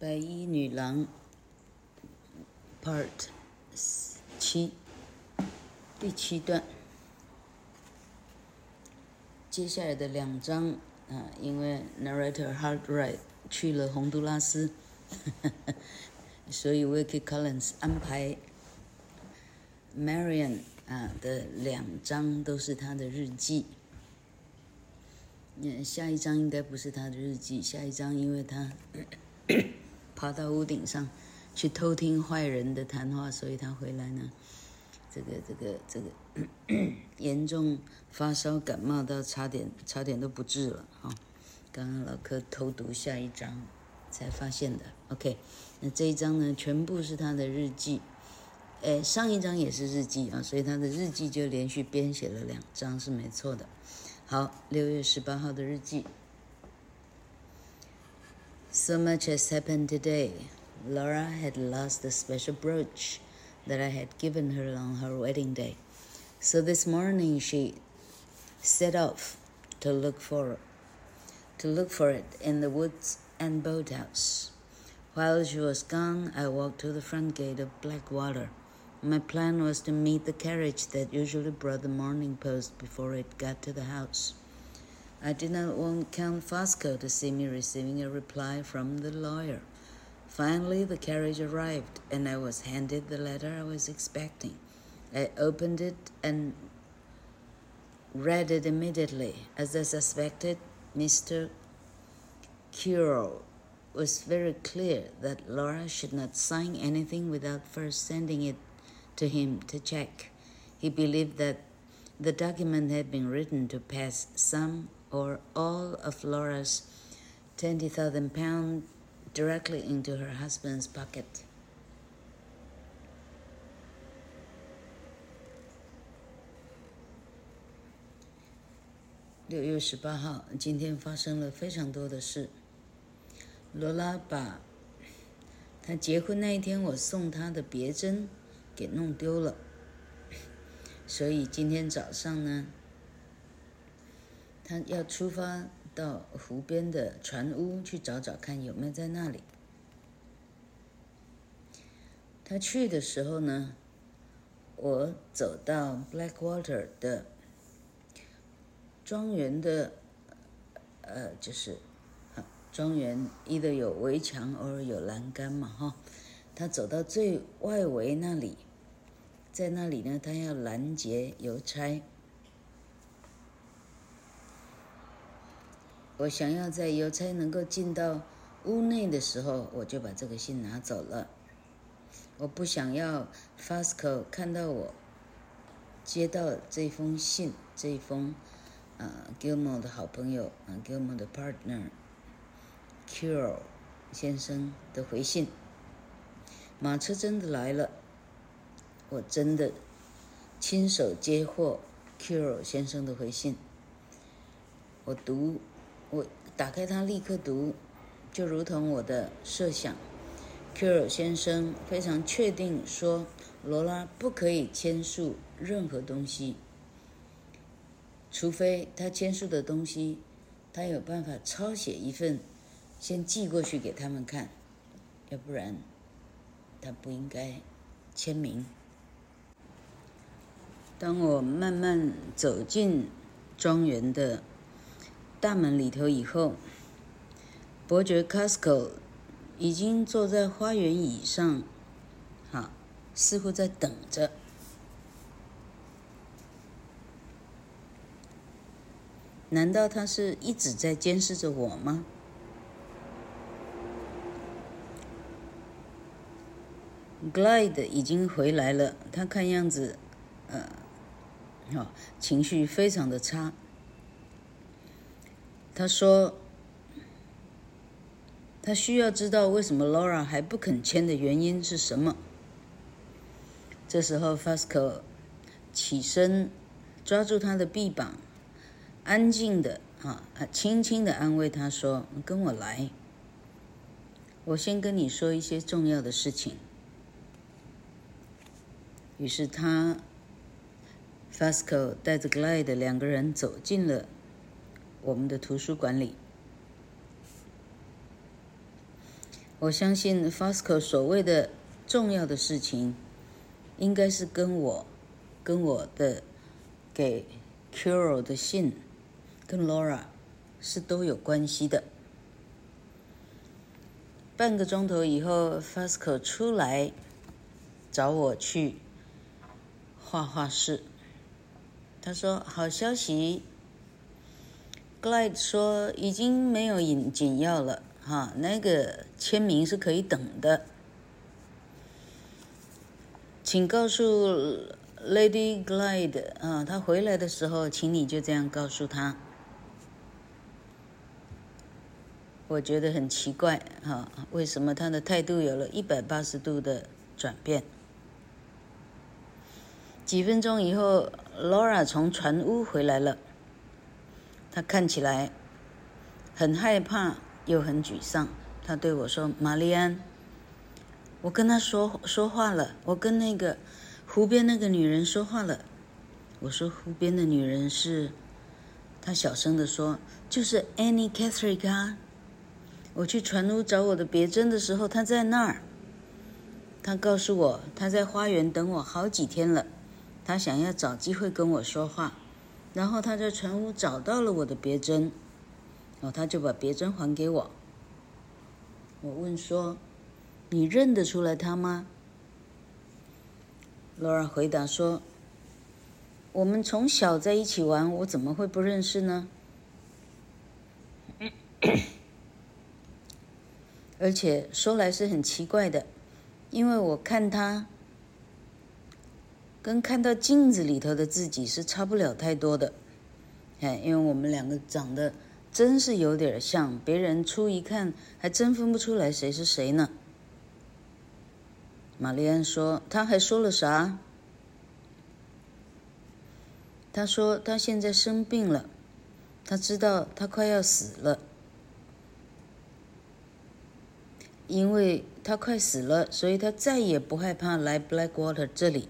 白衣女郎，Part 七，第七段。接下来的两章啊，因为 Narrator Hartright 去了洪都拉斯，所以 Wilkie Collins 安排 Marian 啊的两章都是他的日记。嗯，下一章应该不是他的日记，下一章因为他。爬到屋顶上去偷听坏人的谈话，所以他回来呢，这个这个这个 严重发烧感冒到差点差点都不治了哈。刚刚老柯偷读下一章才发现的。OK，那这一章呢，全部是他的日记，诶，上一章也是日记啊，所以他的日记就连续编写了两章是没错的。好，六月十八号的日记。So much has happened today. Laura had lost the special brooch that I had given her on her wedding day. So this morning she set off to look for to look for it in the woods and boathouse. While she was gone, I walked to the front gate of Blackwater. My plan was to meet the carriage that usually brought the morning post before it got to the house. I did not want Count Fosco to see me receiving a reply from the lawyer. Finally, the carriage arrived, and I was handed the letter I was expecting. I opened it and read it immediately. As I suspected, Mr. Curo was very clear that Laura should not sign anything without first sending it to him to check. He believed that the document had been written to pass some or all of Laura's 20,000 pounds directly into her husband's pocket. 六月十八号，今天发生了非常多的事。罗拉把她结婚那一天我送她的别针给弄丢了，所以今天早上呢。他要出发到湖边的船屋去找找看有没有在那里。他去的时候呢，我走到 Blackwater 的庄园的，呃，就是，庄园一的有围墙，偶尔有栏杆嘛，哈。他走到最外围那里，在那里呢，他要拦截邮差。我想要在邮差能够进到屋内的时候，我就把这个信拿走了。我不想要 Fasco 看到我接到这封信，这封啊 Gilmore 的好朋友啊 Gilmore 的 partner Cure 先生的回信。马车真的来了，我真的亲手接获 Cure 先生的回信。我读。我打开它，立刻读，就如同我的设想。Cure 先生非常确定说，罗拉不可以签署任何东西，除非他签署的东西，他有办法抄写一份，先寄过去给他们看，要不然他不应该签名。当我慢慢走进庄园的。大门里头以后，伯爵 Casco 已经坐在花园椅上，哈，似乎在等着。难道他是一直在监视着我吗？Glide 已经回来了，他看样子，呃，哈，情绪非常的差。他说：“他需要知道为什么 Laura 还不肯签的原因是什么。”这时候，Fasco 起身，抓住他的臂膀，安静的啊，轻轻的安慰他说：“跟我来，我先跟你说一些重要的事情。”于是他 Fasco 带着 Glide 两个人走进了。我们的图书馆里我相信 Fosco 所谓的重要的事情，应该是跟我、跟我的给 Curo 的信，跟 Laura 是都有关系的。半个钟头以后，Fosco 出来找我去画画室。他说：“好消息，Glide 说已经没有紧紧要了。”哈，那个签名是可以等的，请告诉 Lady Glide 啊，他回来的时候，请你就这样告诉他。我觉得很奇怪，哈，为什么他的态度有了一百八十度的转变？几分钟以后，Laura 从船屋回来了，他看起来很害怕。又很沮丧，他对我说：“玛丽安，我跟他说说话了，我跟那个湖边那个女人说话了。”我说：“湖边的女人是？”他小声地说：“就是 Annie Catherick 啊。我去船屋找我的别针的时候，她在那儿。他告诉我，他在花园等我好几天了，他想要找机会跟我说话，然后他在船屋找到了我的别针。”然后他就把别针还给我。我问说：“你认得出来他吗？”罗尔回答说：“我们从小在一起玩，我怎么会不认识呢？而且说来是很奇怪的，因为我看他跟看到镜子里头的自己是差不了太多的。哎，因为我们两个长得。”真是有点像，别人初一看还真分不出来谁是谁呢。玛丽安说：“他还说了啥？”他说：“他现在生病了，他知道他快要死了，因为他快死了，所以他再也不害怕来 Blackwater 这里。”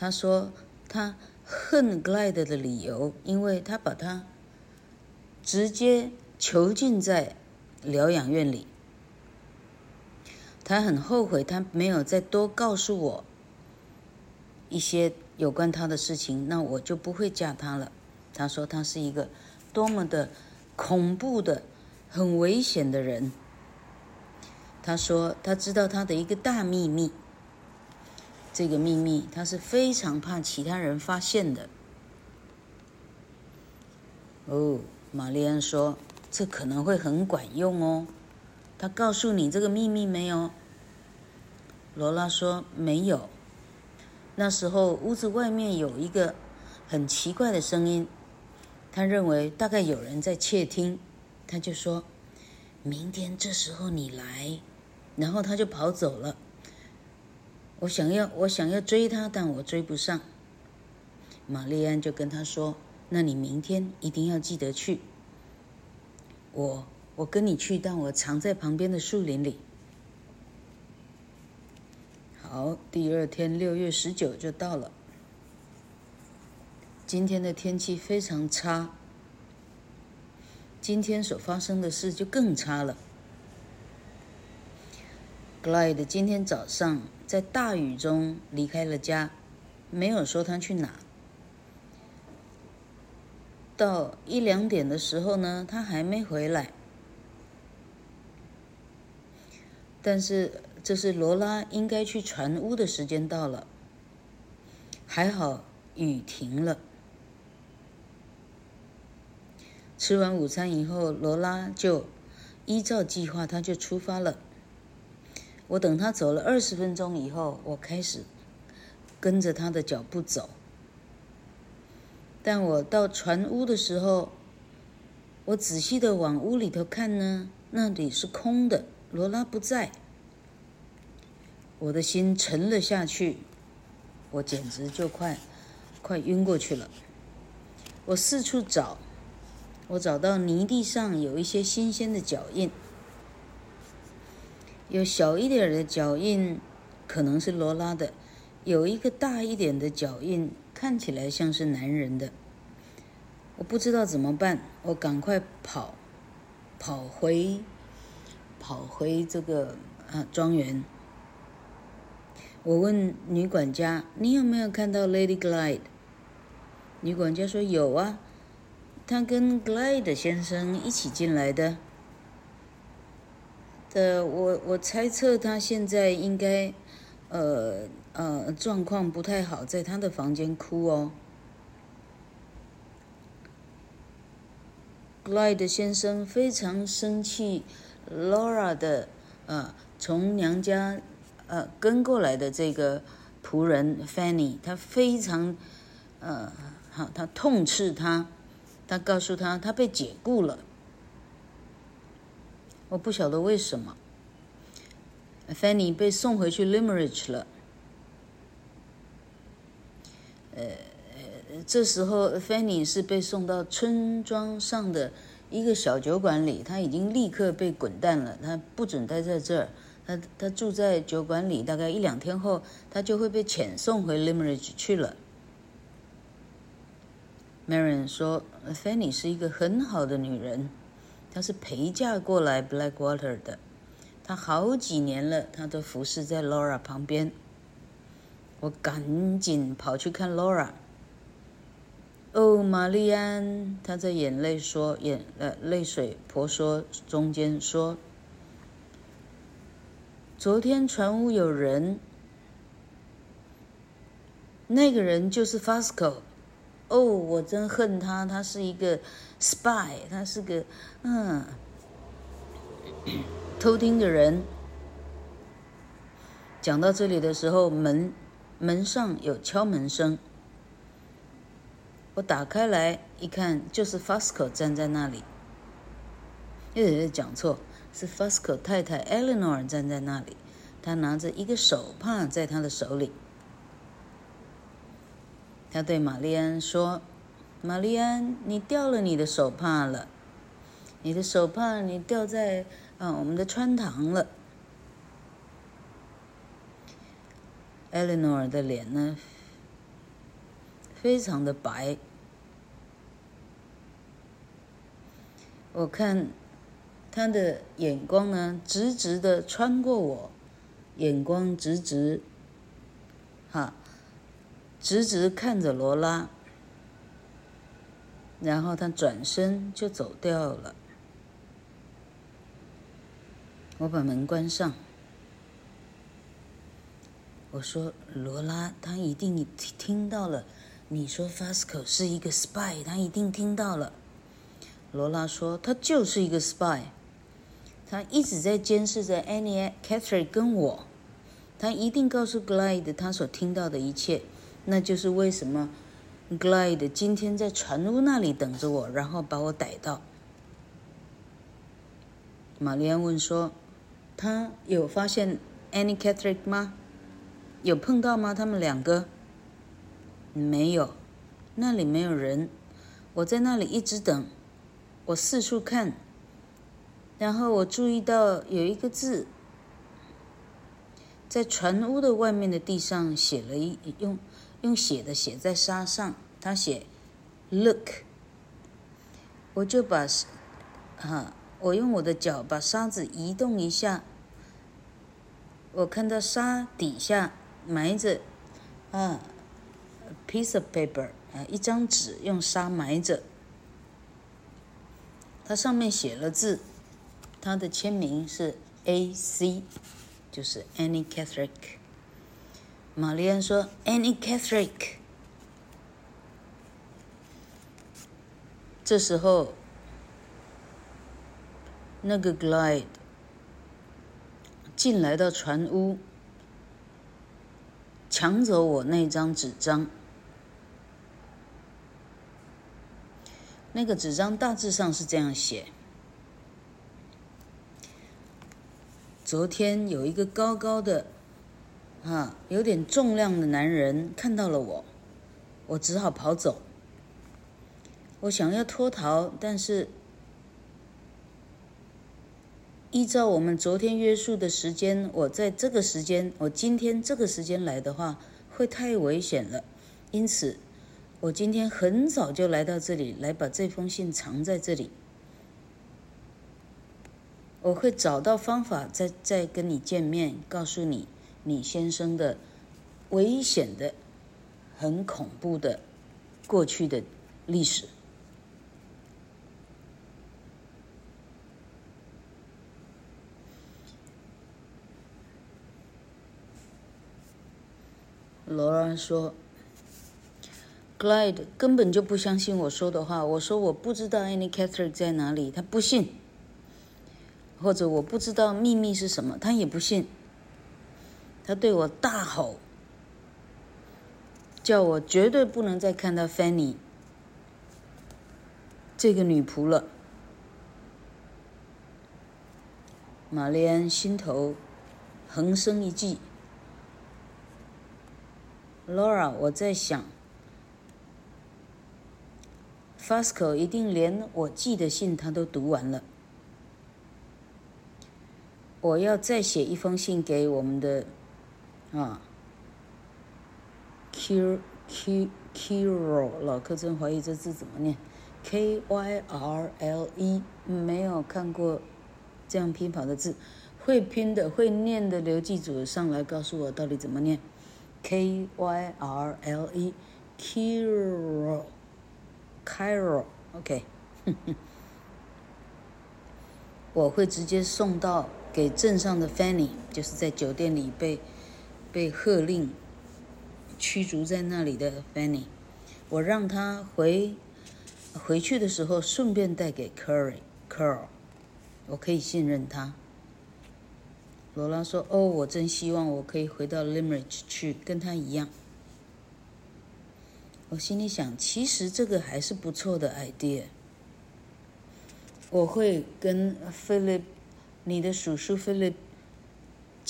他说：“他恨 Glide 的理由，因为他把他。”直接囚禁在疗养院里。他很后悔，他没有再多告诉我一些有关他的事情，那我就不会嫁他了。他说他是一个多么的恐怖的、很危险的人。他说他知道他的一个大秘密，这个秘密他是非常怕其他人发现的。哦。玛丽安说：“这可能会很管用哦。”他告诉你这个秘密没有？罗拉说：“没有。”那时候屋子外面有一个很奇怪的声音，他认为大概有人在窃听，他就说：“明天这时候你来。”然后他就跑走了。我想要，我想要追他，但我追不上。玛丽安就跟他说。那你明天一定要记得去。我我跟你去，但我藏在旁边的树林里。好，第二天六月十九就到了。今天的天气非常差，今天所发生的事就更差了。Glide 今天早上在大雨中离开了家，没有说他去哪。到一两点的时候呢，他还没回来。但是这是罗拉应该去船屋的时间到了。还好雨停了。吃完午餐以后，罗拉就依照计划，他就出发了。我等他走了二十分钟以后，我开始跟着他的脚步走。但我到船屋的时候，我仔细的往屋里头看呢，那里是空的，罗拉不在。我的心沉了下去，我简直就快快晕过去了。我四处找，我找到泥地上有一些新鲜的脚印，有小一点的脚印，可能是罗拉的，有一个大一点的脚印。看起来像是男人的，我不知道怎么办，我赶快跑，跑回跑回这个啊庄园。我问女管家：“你有没有看到 Lady Glide？” 女管家说：“有啊，她跟 Glide 先生一起进来的。”的我我猜测他现在应该，呃呃状况不太好，在他的房间哭哦。Glyde 先生非常生气，Laura 的呃从娘家呃跟过来的这个仆人 Fanny，他非常呃好，他痛斥他，他告诉他他被解雇了。我不晓得为什么，Fanny 被送回去 Limerick 了。呃。这时候，Fanny 是被送到村庄上的一个小酒馆里，他已经立刻被滚蛋了，他不准待在这儿。他他住在酒馆里，大概一两天后，他就会被遣送回 Limerick 去了。Marion 说，Fanny 是一个很好的女人，她是陪嫁过来 Blackwater 的，她好几年了，她都服侍在 Laura 旁边。我赶紧跑去看 Laura。哦，玛丽安，她在眼泪说，眼呃泪水婆娑中间说：“昨天船屋有人，那个人就是 Fasco。哦，我真恨他，他是一个 spy，他是个嗯偷听的人。”讲到这里的时候，门门上有敲门声。我打开来一看，就是 Fosco 站在那里。又有人，讲错，是 Fosco 太太 Eleanor 站在那里，她拿着一个手帕在她的手里。他对玛丽安说：“玛丽安，你掉了你的手帕了，你的手帕你掉在啊我们的穿堂了。”Eleanor 的脸呢？非常的白，我看他的眼光呢，直直的穿过我，眼光直直，哈，直直看着罗拉，然后他转身就走掉了。我把门关上，我说：“罗拉，他一定听到了。”你说 Fasco 是一个 spy，他一定听到了。罗拉说他就是一个 spy，他一直在监视着 Annie、Catherine 跟我，他一定告诉 Glyde 他所听到的一切，那就是为什么 Glyde 今天在船屋那里等着我，然后把我逮到。玛丽安问说，他有发现 Annie、Catherine 吗？有碰到吗？他们两个？没有，那里没有人。我在那里一直等，我四处看，然后我注意到有一个字，在船屋的外面的地上写了一用用写的写在沙上，他写 “look”，我就把啊，我用我的脚把沙子移动一下，我看到沙底下埋着啊。piece of paper，啊，一张纸用沙埋着，它上面写了字，它的签名是 A.C，就是 Anne Catherick。玛丽安说：“Annie Catherick。”这时候，那个 Glide 进来到船屋，抢走我那张纸张。那个纸张大致上是这样写：昨天有一个高高的、啊有点重量的男人看到了我，我只好跑走。我想要脱逃，但是依照我们昨天约束的时间，我在这个时间，我今天这个时间来的话，会太危险了，因此。我今天很早就来到这里，来把这封信藏在这里。我会找到方法再再跟你见面，告诉你你先生的危险的、很恐怖的过去的历史。罗拉说：“Glide 根本就不相信我说的话。我说我不知道 Annie Catherick 在哪里，他不信；或者我不知道秘密是什么，他也不信。他对我大吼，叫我绝对不能再看到 Fanny 这个女仆了。”玛丽安心头横生一计。Laura，我在想，Fasco 一定连我寄的信他都读完了。我要再写一封信给我们的啊，Kyr Kyrle，老客真怀疑这字怎么念，K Y R L E，没有看过这样拼法的字，会拼的会念的刘记组上来告诉我到底怎么念。K Y R L E，Kyrle，Kyrle，OK，我会直接送到给镇上的 Fanny，就是在酒店里被被喝令驱逐在那里的 Fanny，我让他回回去的时候顺便带给 Curry，Curl，我可以信任他。罗拉说：“哦，我真希望我可以回到 Limerick 去，跟他一样。”我心里想，其实这个还是不错的 idea。我会跟 Philip，你的叔叔 Philip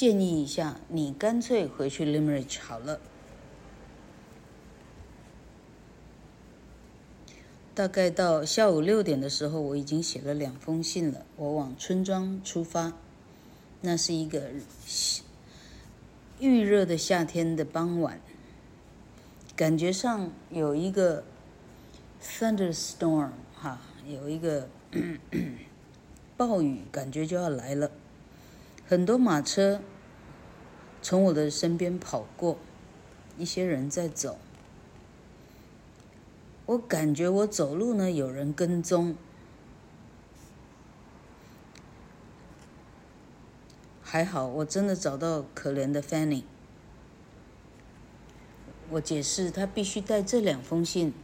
建议一下，你干脆回去 Limerick 好了。大概到下午六点的时候，我已经写了两封信了，我往村庄出发。那是一个预热的夏天的傍晚，感觉上有一个 thunderstorm 哈，有一个 暴雨，感觉就要来了。很多马车从我的身边跑过，一些人在走。我感觉我走路呢，有人跟踪。还好，我真的找到可怜的 Fanny。我解释，他必须带这两封信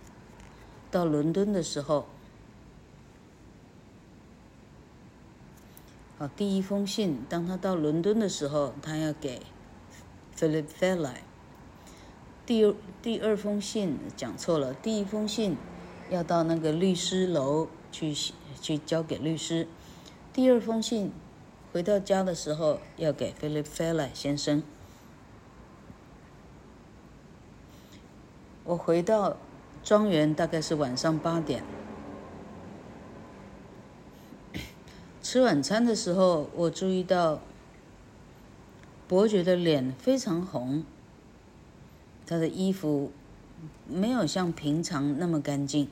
到伦敦的时候。好，第一封信，当他到伦敦的时候，他要给 Philip Fairlie。第二第二封信讲错了，第一封信要到那个律师楼去去交给律师，第二封信。回到家的时候，要给 Philip Fairlie 先生。我回到庄园大概是晚上八点。吃晚餐的时候，我注意到伯爵的脸非常红，他的衣服没有像平常那么干净。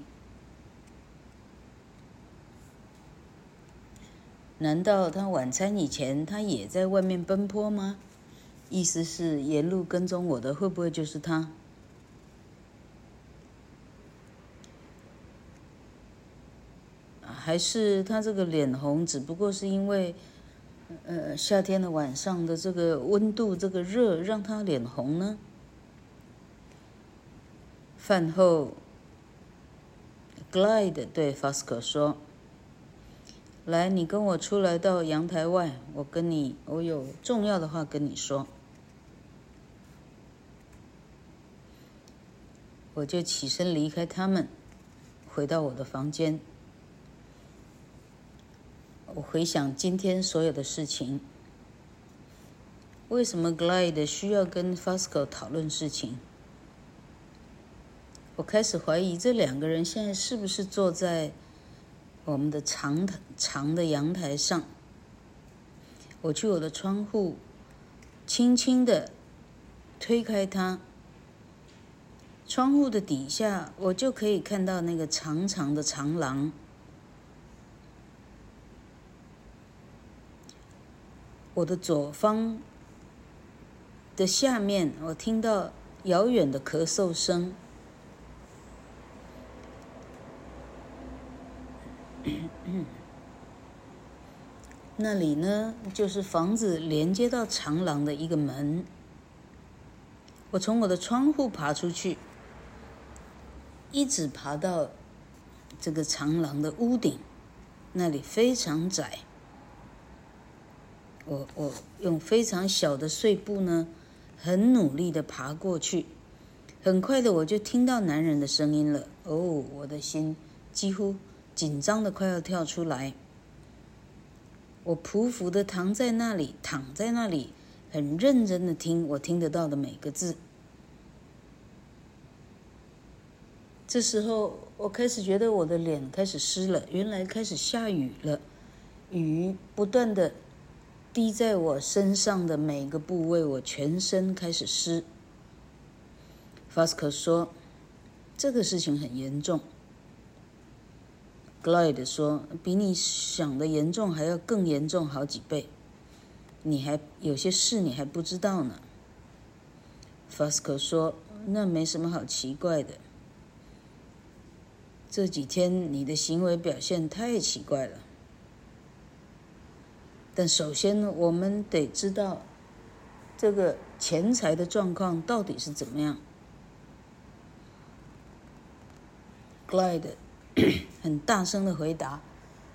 难道他晚餐以前他也在外面奔波吗？意思是沿路跟踪我的会不会就是他？还是他这个脸红只不过是因为，呃，夏天的晚上的这个温度这个热让他脸红呢？饭后，Glide 对 Fasco 说。来，你跟我出来到阳台外，我跟你，我有重要的话跟你说。我就起身离开他们，回到我的房间。我回想今天所有的事情，为什么 Glide 需要跟 Fosco 讨论事情？我开始怀疑这两个人现在是不是坐在。我们的长长的阳台上，我去我的窗户，轻轻地推开它，窗户的底下，我就可以看到那个长长的长廊。我的左方的下面，我听到遥远的咳嗽声。那里呢，就是房子连接到长廊的一个门。我从我的窗户爬出去，一直爬到这个长廊的屋顶，那里非常窄。我我用非常小的碎步呢，很努力的爬过去。很快的，我就听到男人的声音了。哦，我的心几乎紧张的快要跳出来。我匍匐的躺在那里，躺在那里，很认真的听我听得到的每个字。这时候，我开始觉得我的脸开始湿了，原来开始下雨了，雨不断的滴在我身上的每个部位，我全身开始湿。法斯克说：“这个事情很严重。” Glide 说：“比你想的严重还要更严重好几倍，你还有些事你还不知道呢。” Fasco 说：“那没什么好奇怪的。这几天你的行为表现太奇怪了。但首先呢我们得知道这个钱财的状况到底是怎么样。”Glide。很大声的回答：“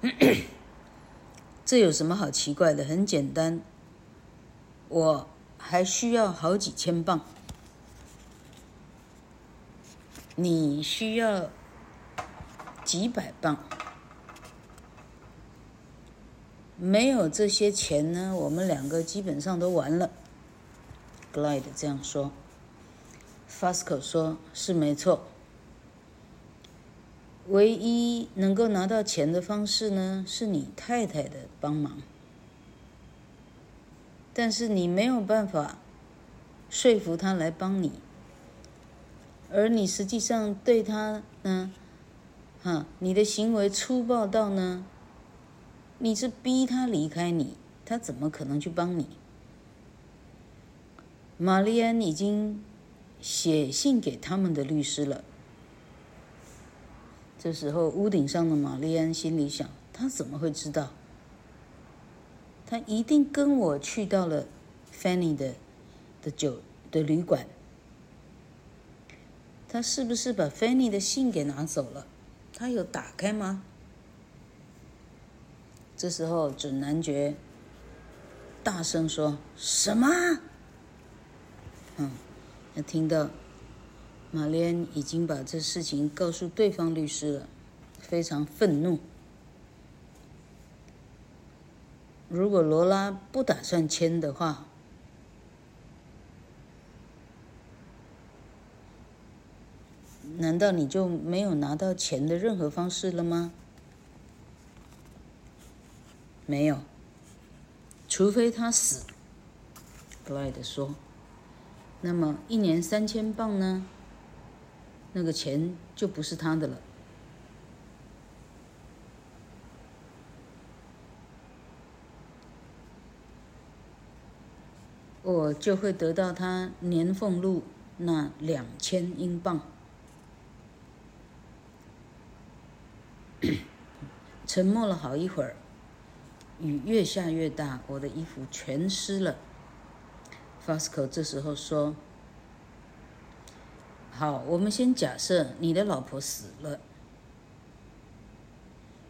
这有什么好奇怪的？很简单，我还需要好几千镑，你需要几百镑。没有这些钱呢，我们两个基本上都完了。” Glide 这样说，Fasco 说：“是没错。”唯一能够拿到钱的方式呢，是你太太的帮忙。但是你没有办法说服他来帮你，而你实际上对他呢，哈，你的行为粗暴到呢，你是逼他离开你，他怎么可能去帮你？玛丽安已经写信给他们的律师了。这时候，屋顶上的玛丽安心里想：他怎么会知道？他一定跟我去到了 Fanny 的的酒的旅馆。他是不是把 Fanny 的信给拿走了？他有打开吗？这时候，准男爵大声说：“什么？”嗯，他听到。玛丽安已经把这事情告诉对方律师了，非常愤怒。如果罗拉不打算签的话，难道你就没有拿到钱的任何方式了吗？没有，除非他死。格莱德说：“那么一年三千镑呢？”那个钱就不是他的了，我就会得到他年俸禄那两千英镑。沉默了好一会儿，雨越下越大，我的衣服全湿了。Fasco 这时候说。好，我们先假设你的老婆死了，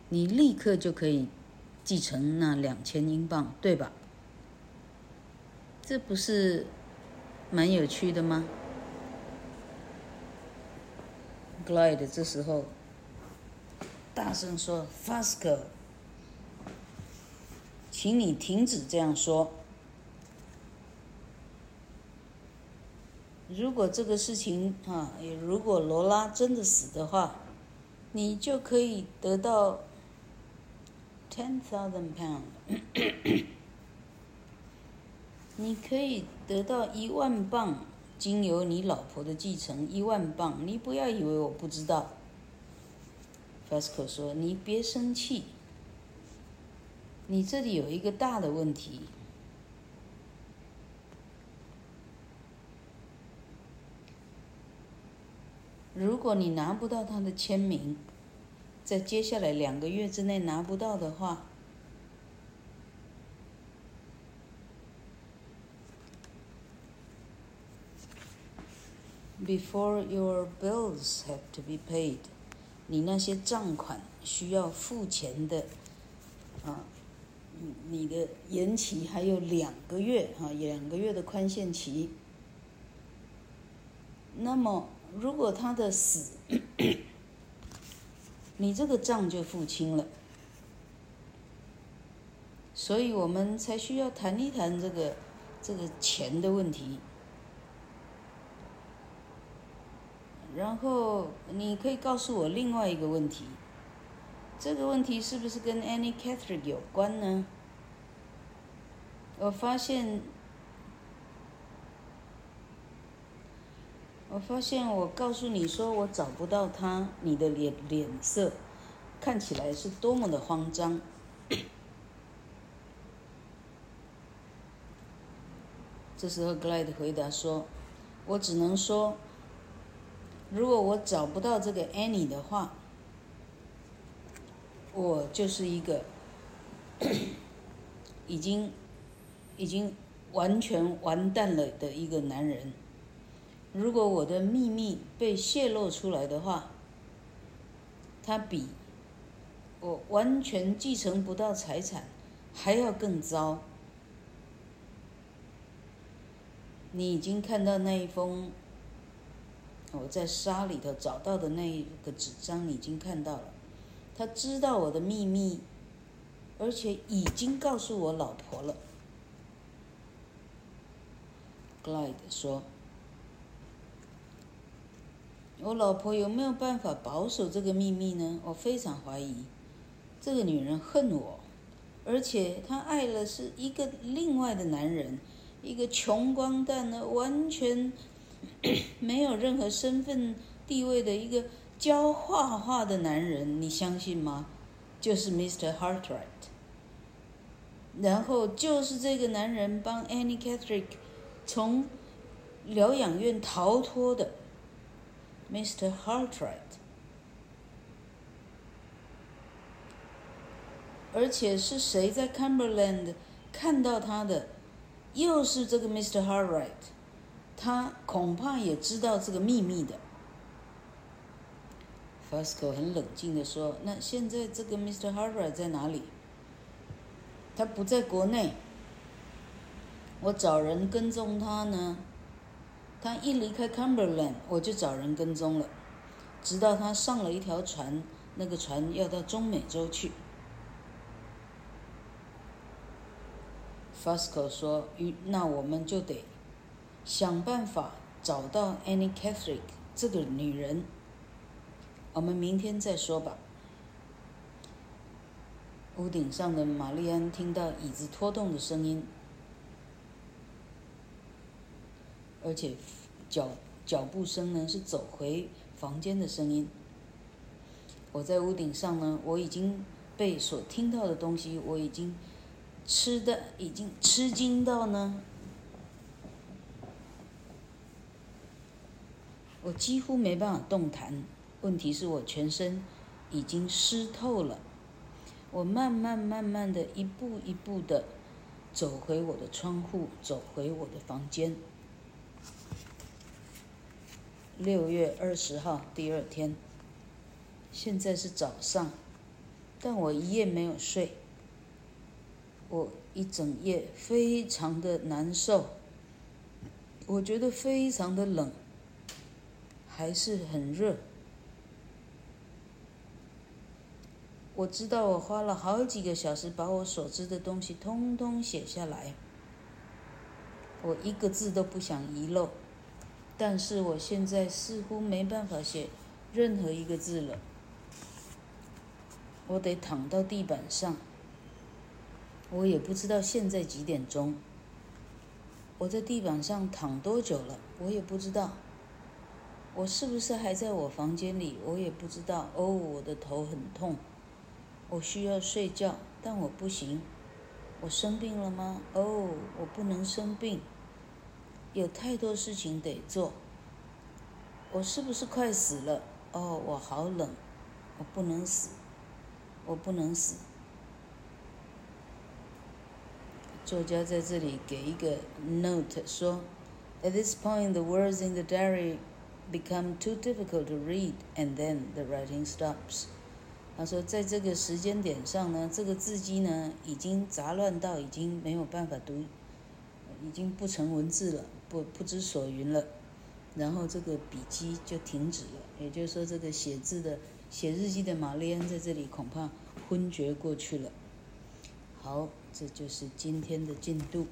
你立刻就可以继承那两千英镑，对吧？这不是蛮有趣的吗？Glide 这时候大声说：“Fasco，请你停止这样说。”如果这个事情啊，如果罗拉真的死的话，你就可以得到 ten thousand pound，你可以得到一万镑，经由你老婆的继承一万镑。你不要以为我不知道。Fasco 说：“你别生气，你这里有一个大的问题。如果你拿不到他的签名在接下来两个月之内拿不到的话 before your bills have to be paid 你那些账款需要付钱的啊你的延期还有两个月啊，两个月的宽限期，那么。如果他的死，你这个账就付清了，所以我们才需要谈一谈这个这个钱的问题。然后你可以告诉我另外一个问题，这个问题是不是跟 Annie Catherine 有关呢？我发现。我发现，我告诉你说我找不到他，你的脸脸色看起来是多么的慌张。这时候，Glide 回答说：“我只能说，如果我找不到这个 Annie 的话，我就是一个 已经已经完全完蛋了的一个男人。”如果我的秘密被泄露出来的话，他比我完全继承不到财产还要更糟。你已经看到那一封我在沙里头找到的那一个纸张，你已经看到了。他知道我的秘密，而且已经告诉我老婆了。Glide 说。我老婆有没有办法保守这个秘密呢？我非常怀疑，这个女人恨我，而且她爱的是一个另外的男人，一个穷光蛋呢、完全 没有任何身份地位的一个教画画的男人，你相信吗？就是 Mr. Hartright。然后就是这个男人帮 Annie Catherick 从疗养院逃脱的。Mr. Hartright，而且是谁在 Cumberland 看到他的？又是这个 Mr. Hartright，他恐怕也知道这个秘密的。Fosco 很冷静地说：“那现在这个 Mr. Harper 在哪里？他不在国内。我找人跟踪他呢。”他一离开 Cumberland，我就找人跟踪了，直到他上了一条船，那个船要到中美洲去。Fosco 说：“那我们就得想办法找到 Annie Catherick 这个女人。我们明天再说吧。”屋顶上的玛丽安听到椅子拖动的声音。而且，脚脚步声呢是走回房间的声音。我在屋顶上呢，我已经被所听到的东西，我已经吃的已经吃惊到呢，我几乎没办法动弹。问题是我全身已经湿透了。我慢慢慢慢的一步一步的走回我的窗户，走回我的房间。六月二十号，第二天。现在是早上，但我一夜没有睡。我一整夜非常的难受，我觉得非常的冷，还是很热。我知道我花了好几个小时把我所知的东西通通写下来，我一个字都不想遗漏。但是我现在似乎没办法写任何一个字了，我得躺到地板上。我也不知道现在几点钟。我在地板上躺多久了？我也不知道。我是不是还在我房间里？我也不知道。哦，我的头很痛，我需要睡觉，但我不行。我生病了吗？哦，我不能生病。有太多事情得做，我是不是快死了？哦，我好冷，我不能死，我不能死。作家在这里给一个 note 说：At this point, the words in the diary become too difficult to read, and then the writing stops. 他说，在这个时间点上呢，这个字迹呢已经杂乱到已经没有办法读，已经不成文字了，不不知所云了。然后这个笔迹就停止了，也就是说，这个写字的写日记的玛丽安在这里恐怕昏厥过去了。好，这就是今天的进度。